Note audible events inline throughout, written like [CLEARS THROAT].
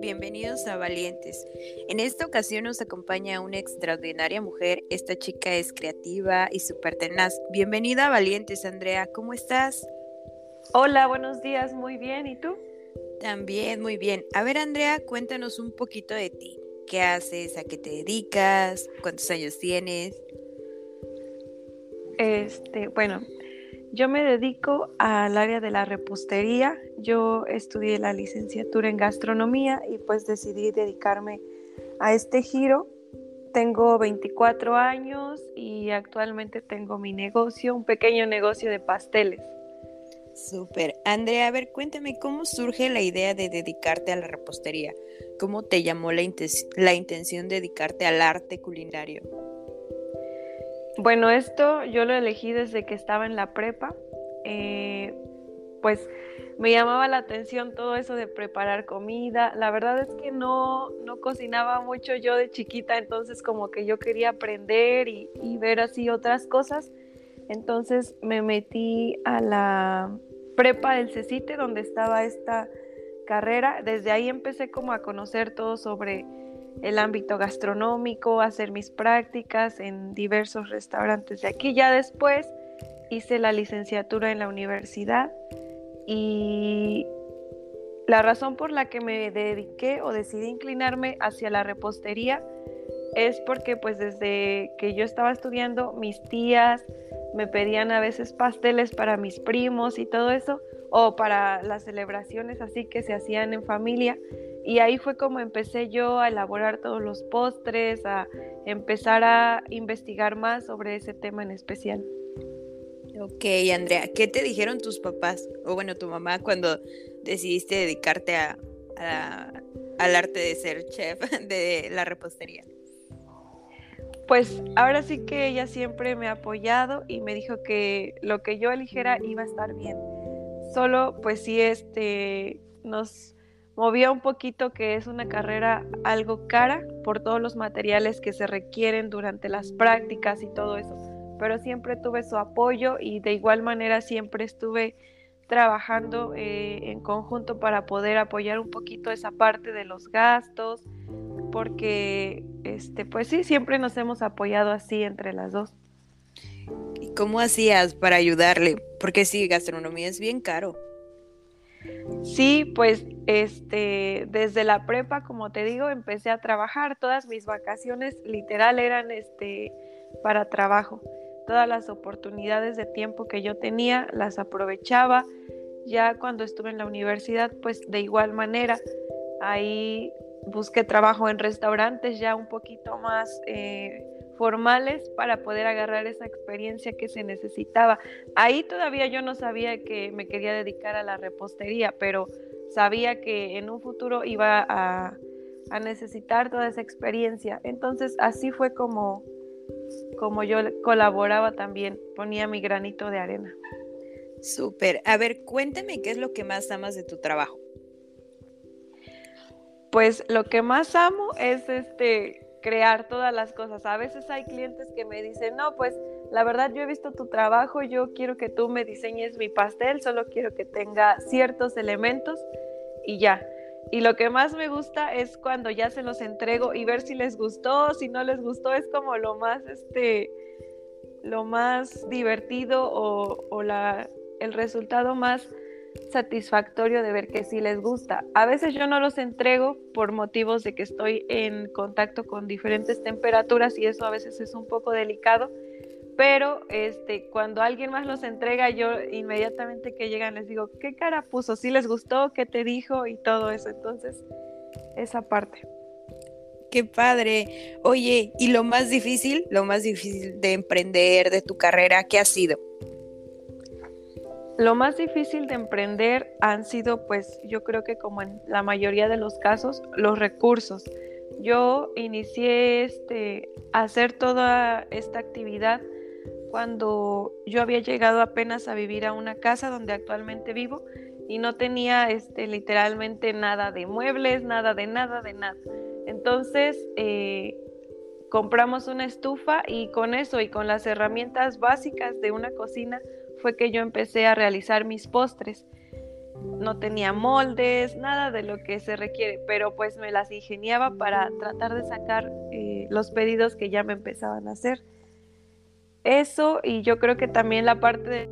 bienvenidos a Valientes. En esta ocasión nos acompaña una extraordinaria mujer. Esta chica es creativa y súper tenaz. Bienvenida a Valientes, Andrea. ¿Cómo estás? Hola, buenos días. Muy bien. ¿Y tú? También, muy bien. A ver, Andrea, cuéntanos un poquito de ti. ¿Qué haces? ¿A qué te dedicas? ¿Cuántos años tienes? Este, bueno, yo me dedico al área de la repostería. Yo estudié la licenciatura en gastronomía y pues decidí dedicarme a este giro. Tengo 24 años y actualmente tengo mi negocio, un pequeño negocio de pasteles. Súper. Andrea, a ver, cuéntame cómo surge la idea de dedicarte a la repostería. ¿Cómo te llamó la, la intención de dedicarte al arte culinario? Bueno, esto yo lo elegí desde que estaba en la prepa. Eh, pues me llamaba la atención todo eso de preparar comida. La verdad es que no, no cocinaba mucho yo de chiquita, entonces como que yo quería aprender y, ver así otras cosas. Entonces me metí a la prepa del CECITE, donde estaba esta carrera. Desde ahí empecé como a conocer todo sobre el ámbito gastronómico, hacer mis prácticas en diversos restaurantes de aquí. Ya después hice la licenciatura en la universidad y la razón por la que me dediqué o decidí inclinarme hacia la repostería es porque pues desde que yo estaba estudiando mis tías me pedían a veces pasteles para mis primos y todo eso o para las celebraciones así que se hacían en familia y ahí fue como empecé yo a elaborar todos los postres, a empezar a investigar más sobre ese tema en especial. Ok, Andrea, ¿qué te dijeron tus papás o bueno, tu mamá cuando decidiste dedicarte a, al arte de ser chef [LAUGHS] de la repostería? Pues ahora sí que ella siempre me ha apoyado y me dijo que lo que yo eligiera iba a estar bien. Solo pues sí este nos movía un poquito que es una carrera algo cara por todos los materiales que se requieren durante las prácticas y todo eso, pero siempre tuve su apoyo y de igual manera siempre estuve trabajando eh, en conjunto para poder apoyar un poquito esa parte de los gastos, porque este, pues sí, siempre nos hemos apoyado así entre las dos. ¿Y cómo hacías para ayudarle? Porque sí, gastronomía es bien caro. Sí, pues este, desde la prepa, como te digo, empecé a trabajar. Todas mis vacaciones literal eran este, para trabajo. Todas las oportunidades de tiempo que yo tenía las aprovechaba. Ya cuando estuve en la universidad, pues de igual manera, ahí busqué trabajo en restaurantes ya un poquito más eh, formales para poder agarrar esa experiencia que se necesitaba. Ahí todavía yo no sabía que me quería dedicar a la repostería, pero sabía que en un futuro iba a, necesitar toda esa experiencia. Entonces así fue como, como yo colaboraba también, ponía mi granito de arena. Súper. A ver, cuéntame qué es lo que más amas de tu trabajo. Pues lo que más amo es este crear todas las cosas. A veces hay clientes que me dicen, no, pues la verdad yo he visto tu trabajo, yo quiero que tú me diseñes mi pastel, solo quiero que tenga ciertos elementos y ya. Y lo que más me gusta es cuando ya se los entrego y ver si les gustó, si no les gustó, es como lo más, este, lo más divertido o, el resultado más satisfactorio de ver que sí les gusta. A veces yo no los entrego por motivos de que estoy en contacto con diferentes temperaturas y eso a veces es un poco delicado, pero este cuando alguien más los entrega yo inmediatamente que llegan les digo, "¿Qué cara puso? ¿Sí les gustó? ¿Qué te dijo?" y todo eso. Entonces, esa parte. Qué padre. Oye, ¿y lo más difícil, lo más difícil de emprender de tu carrera, qué ha sido? Lo más difícil de emprender han sido, pues yo creo que como en la mayoría de los casos, los recursos. Yo inicié este, a hacer toda esta actividad cuando yo había llegado apenas a vivir a una casa donde actualmente vivo y no tenía este, literalmente nada de muebles, nada de nada, de nada. Entonces eh, compramos una estufa y con eso y con las herramientas básicas de una cocina fue que yo empecé a realizar mis postres. no tenía moldes, nada de lo que se requiere, pero pues me las ingeniaba para tratar de sacar eh, los pedidos que ya me empezaban a hacer. Eso y yo creo que también la parte de,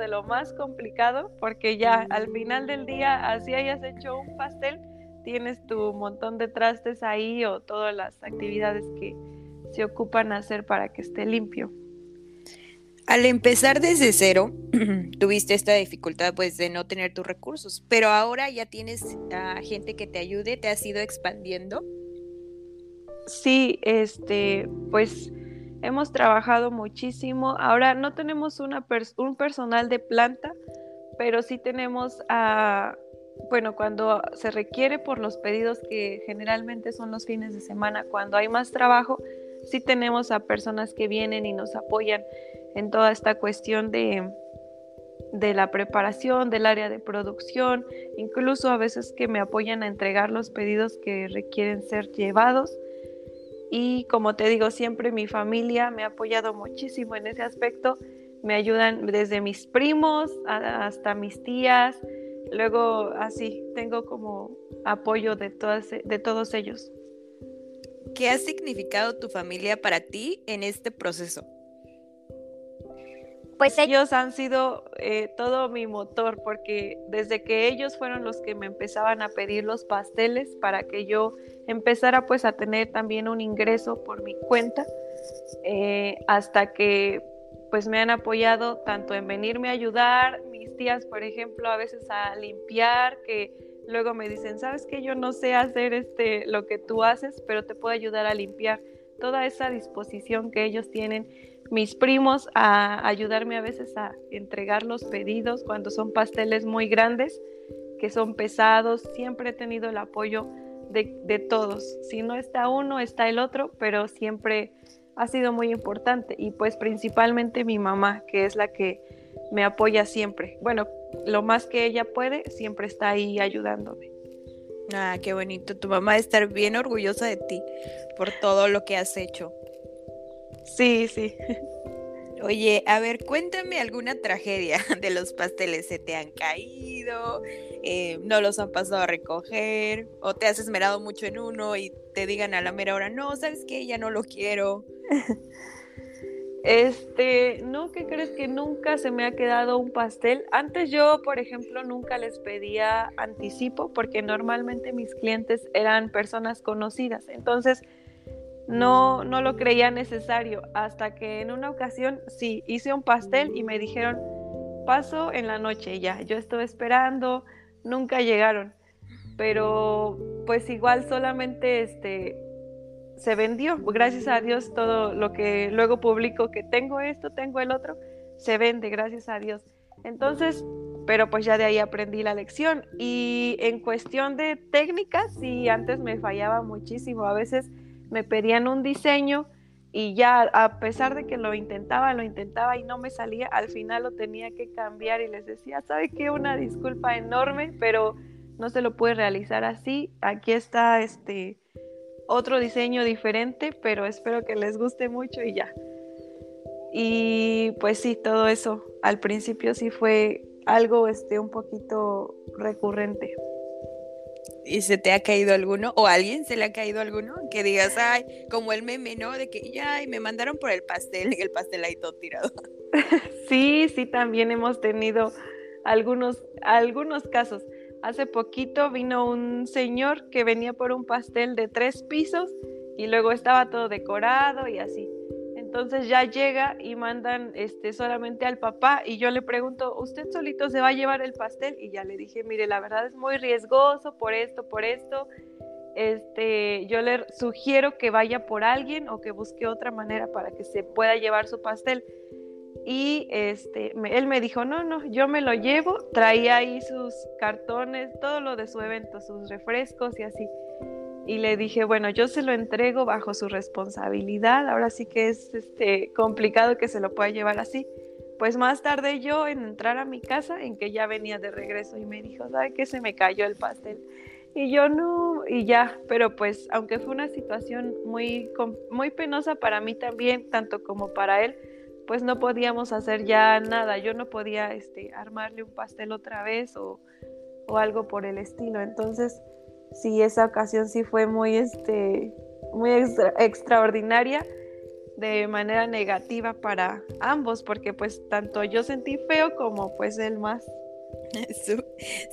de lo más complicado, porque ya al final del día, así hayas hecho un pastel, tienes tu montón de trastes ahí o todas las actividades que se ocupan hacer para que esté limpio. Al empezar desde cero, [CLEARS THROAT] tuviste esta dificultad pues de no tener tus recursos, pero ahora ya tienes a gente que te ayude, te has ido expandiendo. Sí, este, pues hemos trabajado muchísimo. Ahora no tenemos una un personal de planta, pero sí tenemos a, bueno, cuando se requiere por los pedidos que generalmente son los fines de semana, cuando hay más trabajo, sí tenemos a personas que vienen y nos apoyan en toda esta cuestión de, de la preparación, del área de producción, incluso a veces que me apoyan a entregar los pedidos que requieren ser llevados. Y como te digo, siempre mi familia me ha apoyado muchísimo en ese aspecto. Me ayudan desde mis primos hasta mis tías. Luego así, tengo como apoyo de, todas, de todos ellos. ¿Qué ha significado tu familia para ti en este proceso? Pues ellos han sido eh, todo mi motor, porque desde que ellos fueron los que me empezaban a pedir los pasteles para que yo empezara pues a tener también un ingreso por mi cuenta, eh, hasta que pues me han apoyado tanto en venirme a ayudar, mis tías por ejemplo a veces a limpiar, que luego me dicen, sabes que yo no sé hacer este lo que tú haces, pero te puedo ayudar a limpiar, toda esa disposición que ellos tienen mis primos a ayudarme a veces a entregar los pedidos cuando son pasteles muy grandes, que son pesados. Siempre he tenido el apoyo de, todos. Si no está uno, está el otro, pero siempre ha sido muy importante. Y pues principalmente mi mamá, que es la que me apoya siempre. Bueno, lo más que ella puede, siempre está ahí ayudándome. Ah, qué bonito. Tu mamá estar bien orgullosa de ti por todo lo que has hecho. Sí, sí. Oye, a ver, cuéntame alguna tragedia [LAUGHS] de los pasteles. ¿Se te han caído? Eh, ¿No los han pasado a recoger? ¿O te has esmerado mucho en uno y te digan a la mera hora, no, sabes qué, ya no lo quiero? [LAUGHS] Este, no, ¿qué crees que nunca se me ha quedado un pastel? Antes yo, por ejemplo, nunca les pedía anticipo porque normalmente mis clientes eran personas conocidas. Entonces, no, no lo creía necesario, hasta que en una ocasión sí, hice un pastel y me dijeron, paso en la noche ya, yo estuve esperando, nunca llegaron, pero pues igual solamente este se vendió, gracias a Dios todo lo que luego publico que tengo esto, tengo el otro, se vende, gracias a Dios. Entonces, pero pues ya de ahí aprendí la lección y en cuestión de técnicas, sí, antes me fallaba muchísimo, a veces me pedían un diseño y ya a pesar de que lo intentaba, lo intentaba y no me salía, al final lo tenía que cambiar y les decía, ¿sabe qué? Una disculpa enorme, pero no se lo puede realizar así. Aquí está este otro diseño diferente, pero espero que les guste mucho y ya. Y pues sí, todo eso al principio sí fue algo este un poquito recurrente. ¿Y se te ha caído alguno? ¿O alguien se le ha caído alguno? Que digas, ay, como el meme, ¿no? De que, ya, me mandaron por el pastel, y [LAUGHS] el pastel ahí todo tirado. [LAUGHS] Sí, sí, también hemos tenido algunos, algunos casos. Hace poquito vino un señor que venía por un pastel de tres pisos y luego estaba todo decorado y así. Entonces ya llega y mandan este, solamente al papá y yo le pregunto, ¿usted solito se va a llevar el pastel? Y ya le dije, mire, la verdad es muy riesgoso por esto, por esto. Este, yo le sugiero que vaya por alguien o que busque otra manera para que se pueda llevar su pastel. Y este, él me dijo, no, no, yo me lo llevo, traía ahí sus cartones, todo lo de su evento, sus refrescos y así y le dije, bueno, yo se lo entrego bajo su responsabilidad, ahora sí que es este, complicado que se lo pueda llevar así. Pues más tarde yo en entrar a mi casa, en que ya venía de regreso y me dijo, ¿sabe qué? Se me cayó el pastel. Y yo no, y ya, pero pues aunque fue una situación muy, muy penosa para mí también, tanto como para él, pues no podíamos hacer ya nada. Yo no podía este, armarle un pastel otra vez o, o algo por el estilo. Entonces, sí, esa ocasión sí fue muy, este, muy extraordinaria de manera negativa para ambos, porque pues tanto yo sentí feo como pues él más. [LAUGHS]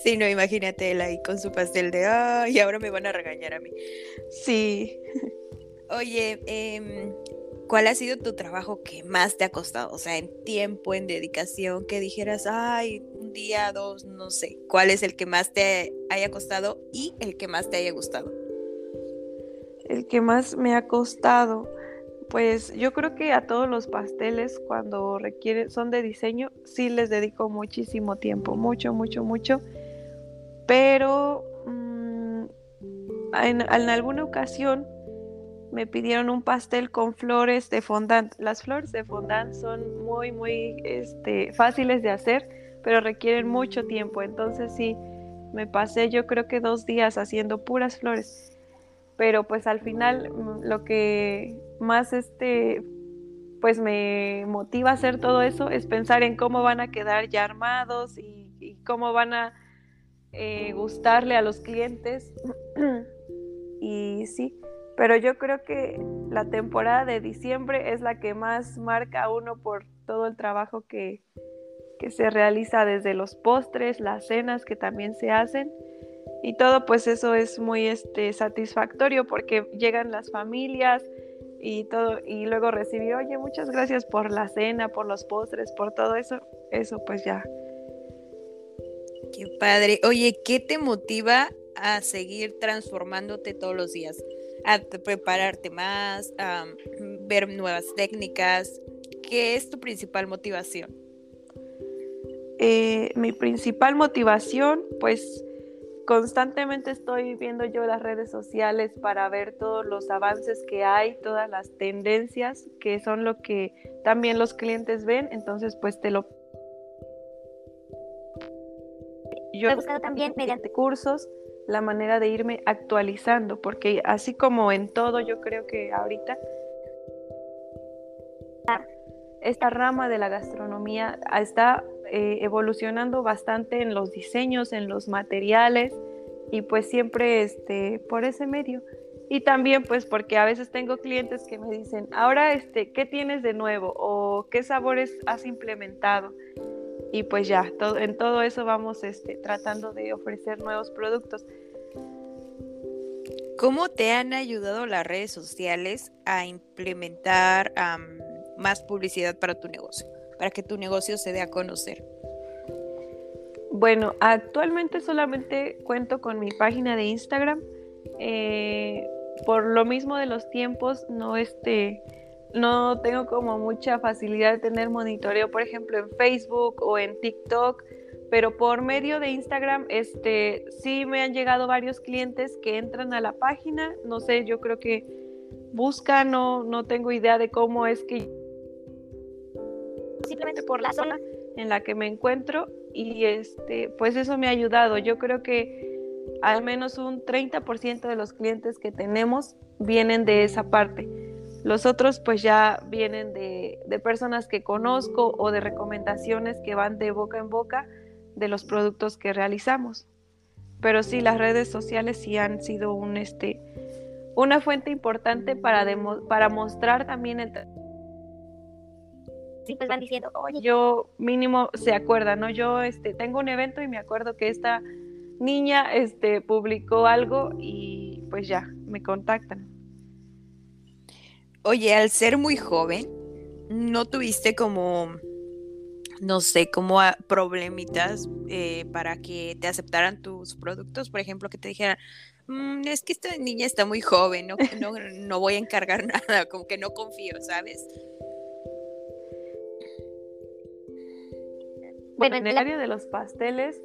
Sí, no, imagínate él ahí con su pastel de, ay, ahora me van a regañar a mí. Sí. Oye, eh, ¿cuál ha sido tu trabajo que más te ha costado? O sea, en tiempo, en dedicación, que dijeras, ay, día, dos, no sé. ¿Cuál es el que más te haya costado y el que más te haya gustado? El que más me ha costado, pues yo creo que a todos los pasteles cuando requieren, son de diseño, sí les dedico muchísimo tiempo, mucho, mucho, mucho. Pero mm, en, en alguna ocasión me pidieron un pastel con flores de fondant. Las flores de fondant son muy, muy este, fáciles de hacer, pero requieren mucho tiempo. Entonces sí, me pasé yo creo que dos días haciendo puras flores. Pero pues al final mm, lo que más este, pues me motiva a hacer todo eso es pensar en cómo van a quedar ya armados y, cómo van a eh, gustarle a los clientes. [CLEARS THROAT] y sí, pero yo creo que la temporada de diciembre es la que más marca a uno por todo el trabajo que, se realiza desde los postres, las cenas que también se hacen y todo pues eso es muy este satisfactorio porque llegan las familias y todo y luego recibir, oye, muchas gracias por la cena, por los postres, por todo eso, eso pues ya. Qué padre. Oye, ¿qué te motiva a seguir transformándote todos los días? a prepararte más, a ver nuevas técnicas. ¿Qué es tu principal motivación? Eh, mi principal motivación, pues constantemente estoy viendo yo las redes sociales para ver todos los avances que hay, todas las tendencias que son lo que también los clientes ven, entonces pues te lo... Yo he buscado también mediante cursos la manera de irme actualizando, porque así como en todo, yo creo que ahorita esta rama de la gastronomía está eh, evolucionando bastante en los diseños, en los materiales y pues siempre este, por ese medio. Y también pues porque a veces tengo clientes que me dicen, ahora este, ¿qué tienes de nuevo? o qué sabores has implementado? y pues ya, en todo eso vamos este, tratando de ofrecer nuevos productos. ¿Cómo te han ayudado las redes sociales a implementar más publicidad para tu negocio, para que tu negocio se dé a conocer? Bueno, actualmente solamente cuento con mi página de Instagram. Eh, por lo mismo de los tiempos, no este no tengo como mucha facilidad de tener monitoreo, por ejemplo, en Facebook o en TikTok, pero por medio de Instagram, este, sí me han llegado varios clientes que entran a la página, no sé, yo creo que buscan, no, no tengo idea de cómo es que simplemente por la zona en la que me encuentro y este, pues eso me ha ayudado. Yo creo que al menos un 30% de los clientes que tenemos vienen de esa parte. Los otros pues ya vienen de, personas que conozco o de recomendaciones que van de boca en boca de los productos que realizamos. Pero sí, las redes sociales sí han sido un, este, una fuente importante para, para mostrar también el... Sí, pues van diciendo, oye, yo mínimo se acuerda, ¿no? Yo este, tengo un evento y me acuerdo que esta niña este, publicó algo y pues ya, me contactan. Oye, al ser muy joven, ¿no tuviste como, no sé, como problemitas eh, para que te aceptaran tus productos? Por ejemplo, que te dijeran, mm, es que esta niña está muy joven, no, no, no voy a encargar [LAUGHS] nada, como que no confío, ¿sabes? Bueno, en el área de los pasteles,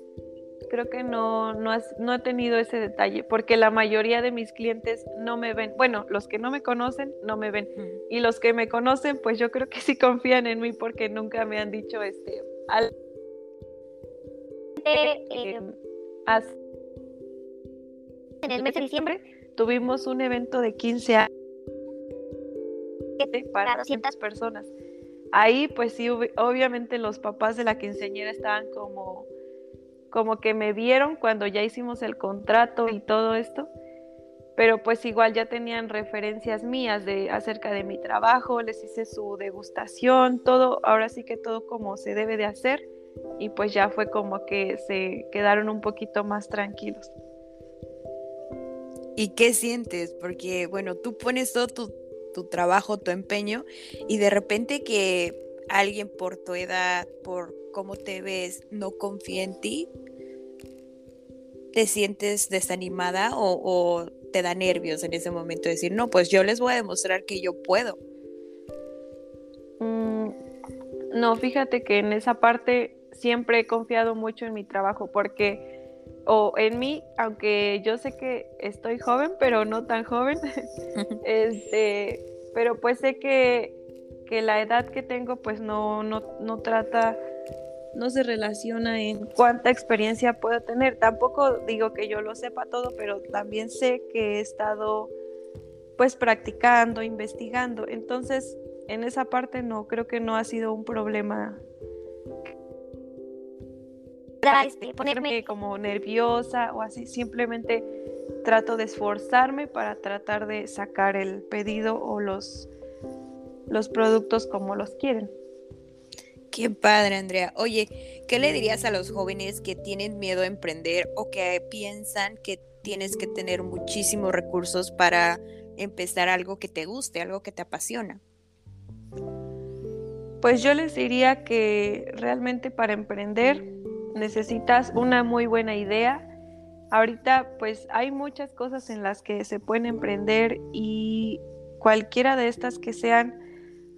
creo que no, no, no he tenido ese detalle, porque la mayoría de mis clientes no me ven. Bueno, los que no me conocen, no me ven. Y los que me conocen, pues yo creo que sí confían en mí porque nunca me han dicho este. Al... Eh, en el mes de diciembre tuvimos un evento de 15 años para 200 personas. Ahí pues sí, obviamente los papás de la quinceañera estaban como, como que me vieron cuando ya hicimos el contrato y todo esto, pero pues igual ya tenían referencias mías de acerca de mi trabajo, les hice su degustación, todo, ahora sí que todo como se debe de hacer y pues ya fue como que se quedaron un poquito más tranquilos. ¿Y qué sientes? Porque, bueno, tú pones todo tu, trabajo, tu empeño, y de repente que alguien por tu edad, por cómo te ves, no confía en ti, ¿te sientes desanimada o, te da nervios en ese momento de decir, no, pues yo les voy a demostrar que yo puedo? Mm, no, fíjate que en esa parte siempre he confiado mucho en mi trabajo porque o en mí, aunque yo sé que estoy joven, pero no tan joven, [LAUGHS] este, pero pues sé que, que, la edad que tengo pues no, no, no trata, no se relaciona en cuánta experiencia puedo tener. Tampoco digo que yo lo sepa todo, pero también sé que he estado pues practicando, investigando. Entonces, en esa parte no, creo que no ha sido un problema este, ponerme como nerviosa o así, simplemente trato de esforzarme para tratar de sacar el pedido o los, los productos como los quieren. Qué padre, Andrea. Oye, ¿qué le dirías a los jóvenes que tienen miedo a emprender o que piensan que tienes que tener muchísimos recursos para empezar algo que te guste, algo que te apasiona? Pues yo les diría que realmente para emprender necesitas una muy buena idea. Ahorita pues hay muchas cosas en las que se pueden emprender y cualquiera de estas que sean,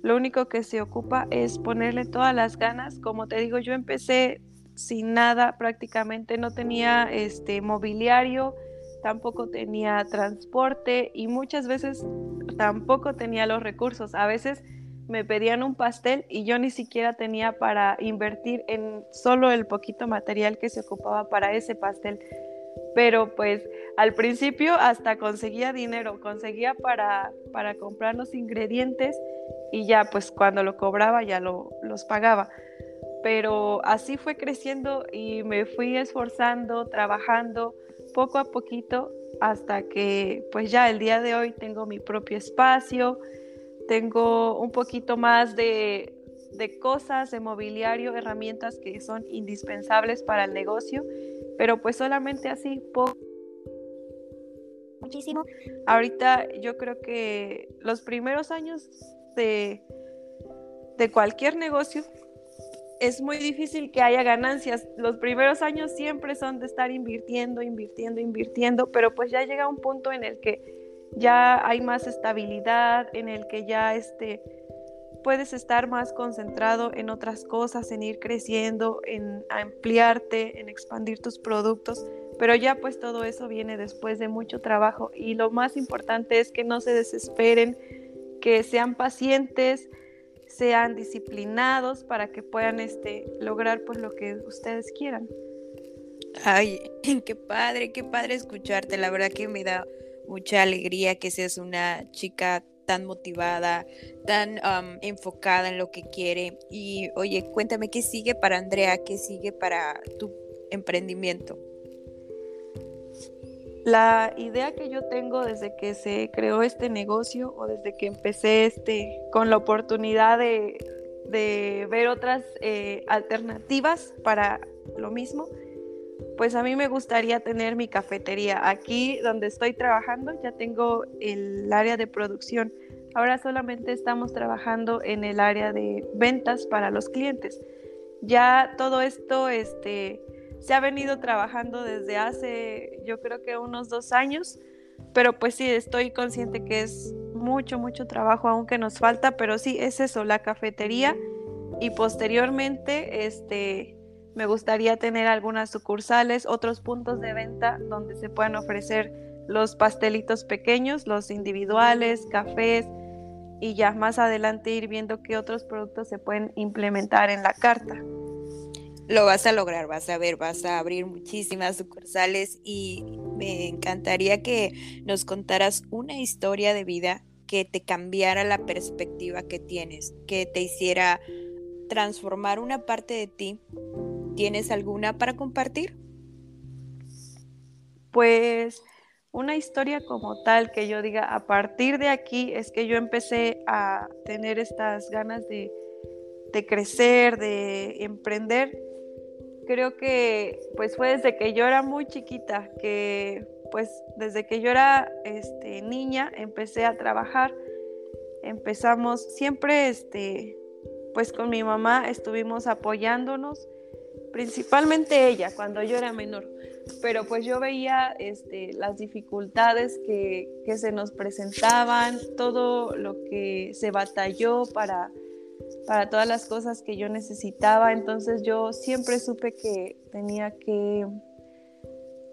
lo único que se ocupa es ponerle todas las ganas. Como te digo, yo empecé sin nada prácticamente, no tenía este mobiliario, tampoco tenía transporte y muchas veces tampoco tenía los recursos. A veces me pedían un pastel y yo ni siquiera tenía para invertir en solo el poquito material que se ocupaba para ese pastel. Pero pues al principio hasta conseguía dinero, conseguía para, para comprar los ingredientes y ya pues cuando lo cobraba ya lo, los pagaba. Pero así fue creciendo y me fui esforzando, trabajando poco a poquito hasta que pues ya el día de hoy tengo mi propio espacio, tengo un poquito más de, cosas, de mobiliario, herramientas que son indispensables para el negocio, pero pues solamente así poco. Muchísimo. Ahorita yo creo que los primeros años de, de cualquier negocio es muy difícil que haya ganancias. Los primeros años siempre son de estar invirtiendo, invirtiendo, invirtiendo, pero pues ya llega un punto en el que ya hay más estabilidad, en el que ya este, puedes estar más concentrado en otras cosas, en ir creciendo, en ampliarte, en expandir tus productos, pero ya pues todo eso viene después de mucho trabajo. Y lo más importante es que no se desesperen, que sean pacientes, sean disciplinados para que puedan este, lograr pues lo que ustedes quieran. Ay, [CLEARS THROAT] qué padre, qué padre escucharte, la verdad que me da mucha alegría que seas una chica tan motivada, tan enfocada en lo que quiere. Y oye, cuéntame qué sigue para Andrea, qué sigue para tu emprendimiento. La idea que yo tengo desde que se creó este negocio o desde que empecé este con la oportunidad de, ver otras eh, alternativas para lo mismo pues a mí me gustaría tener mi cafetería. Aquí donde estoy trabajando ya tengo el área de producción. Ahora solamente estamos trabajando en el área de ventas para los clientes. Ya todo esto este, se ha venido trabajando desde hace yo creo que unos dos años, pero pues sí, estoy consciente que es mucho, mucho trabajo aún que nos falta, pero sí, es eso, la cafetería y posteriormente este me gustaría tener algunas sucursales, otros puntos de venta donde se puedan ofrecer los pastelitos pequeños, los individuales, cafés y ya más adelante ir viendo qué otros productos se pueden implementar en la carta. Lo vas a lograr, vas a ver, vas a abrir muchísimas sucursales y me encantaría que nos contaras una historia de vida que te cambiara la perspectiva que tienes, que te hiciera transformar una parte de ti. ¿Tienes alguna para compartir? Pues una historia como tal que yo diga, a partir de aquí es que yo empecé a tener estas ganas de, de crecer, de emprender. Creo que pues fue desde que yo era muy chiquita, que pues desde que yo era este, niña empecé a trabajar. Empezamos siempre, este, pues con mi mamá estuvimos apoyándonos, principalmente ella cuando yo era menor. Pero pues yo veía este, las dificultades que, que se nos presentaban, todo lo que se batalló para, para todas las cosas que yo necesitaba. Entonces yo siempre supe que tenía que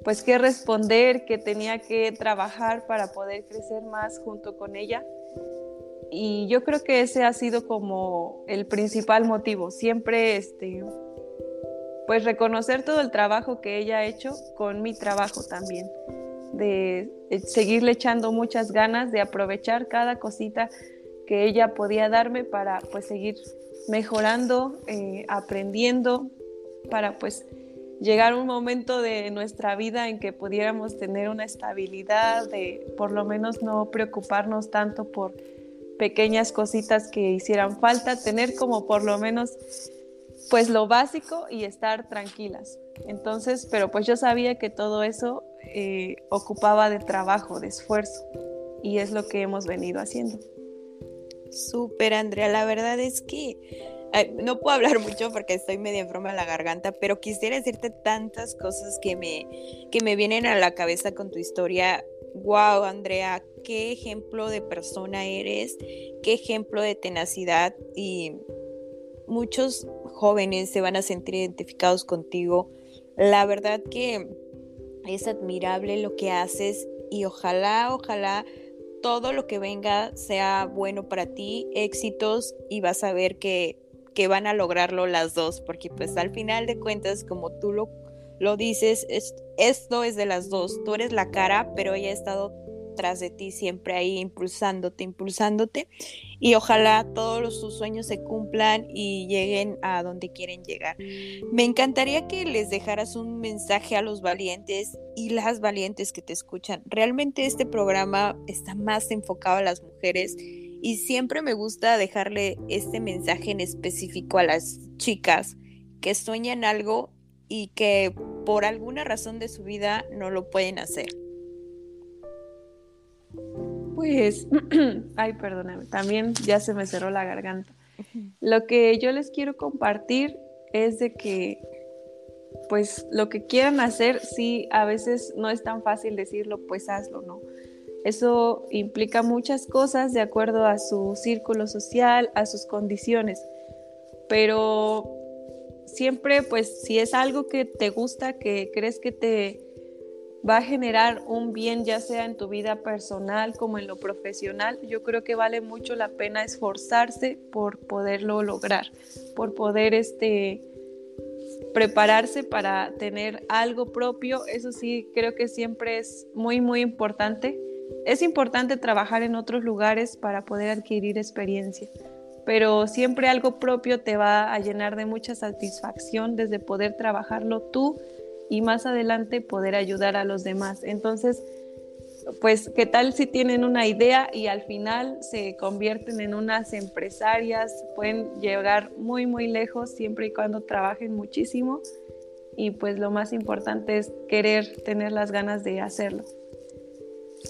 pues que responder, que tenía que trabajar para poder crecer más junto con ella. Y yo creo que ese ha sido como el principal motivo, siempre este pues reconocer todo el trabajo que ella ha hecho con mi trabajo también, de seguirle echando muchas ganas, de aprovechar cada cosita que ella podía darme para pues seguir mejorando, eh, aprendiendo, para pues llegar un momento de nuestra vida en que pudiéramos tener una estabilidad, de por lo menos no preocuparnos tanto por pequeñas cositas que hicieran falta, tener como por lo menos pues lo básico y estar tranquilas. Entonces, pero pues yo sabía que todo eso eh, ocupaba de trabajo, de esfuerzo, y es lo que hemos venido haciendo. Súper, Andrea, la verdad es que no puedo hablar mucho porque estoy medio enferma de la garganta, pero quisiera decirte tantas cosas que me, que me vienen a la cabeza con tu historia. Wow, Andrea, qué ejemplo de persona eres, qué ejemplo de tenacidad y muchos jóvenes se van a sentir identificados contigo. La verdad que es admirable lo que haces y ojalá, ojalá todo lo que venga sea bueno para ti, éxitos y vas a ver que que van a lograrlo las dos, porque pues al final de cuentas, como tú lo, lo dices, esto es de las dos, tú eres la cara, pero ella ha estado tras de ti siempre ahí impulsándote, impulsándote y ojalá todos sus sueños se cumplan y lleguen a donde quieren llegar. Me encantaría que les dejaras un mensaje a los valientes y las valientes que te escuchan. Realmente este programa está más enfocado a las mujeres y siempre me gusta dejarle este mensaje en específico a las chicas que sueñan algo y que por alguna razón de su vida no lo pueden hacer. Pues, [CLEARS THROAT] ay, perdóname, también ya se me cerró la garganta. Lo que yo les quiero compartir es de que, pues, lo que quieran hacer, sí, a veces no es tan fácil decirlo, pues hazlo, ¿no? Eso implica muchas cosas de acuerdo a su círculo social, a sus condiciones, pero siempre pues si es algo que te gusta, que crees que te va a generar un bien ya sea en tu vida personal como en lo profesional, yo creo que vale mucho la pena esforzarse por poderlo lograr, por poder este prepararse para tener algo propio, eso sí creo que siempre es muy muy importante. Es importante trabajar en otros lugares para poder adquirir experiencia, pero siempre algo propio te va a llenar de mucha satisfacción desde poder trabajarlo tú y más adelante poder ayudar a los demás. Entonces, pues, ¿qué tal si tienen una idea y al final se convierten en unas empresarias? Pueden llegar muy, muy lejos siempre y cuando trabajen muchísimo. Y pues lo más importante es querer tener las ganas de hacerlo.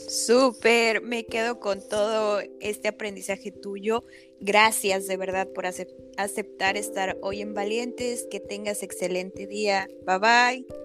Súper, me quedo con todo este aprendizaje tuyo. Gracias de verdad por aceptar estar hoy en Valientes. Que tengas excelente día. Bye bye.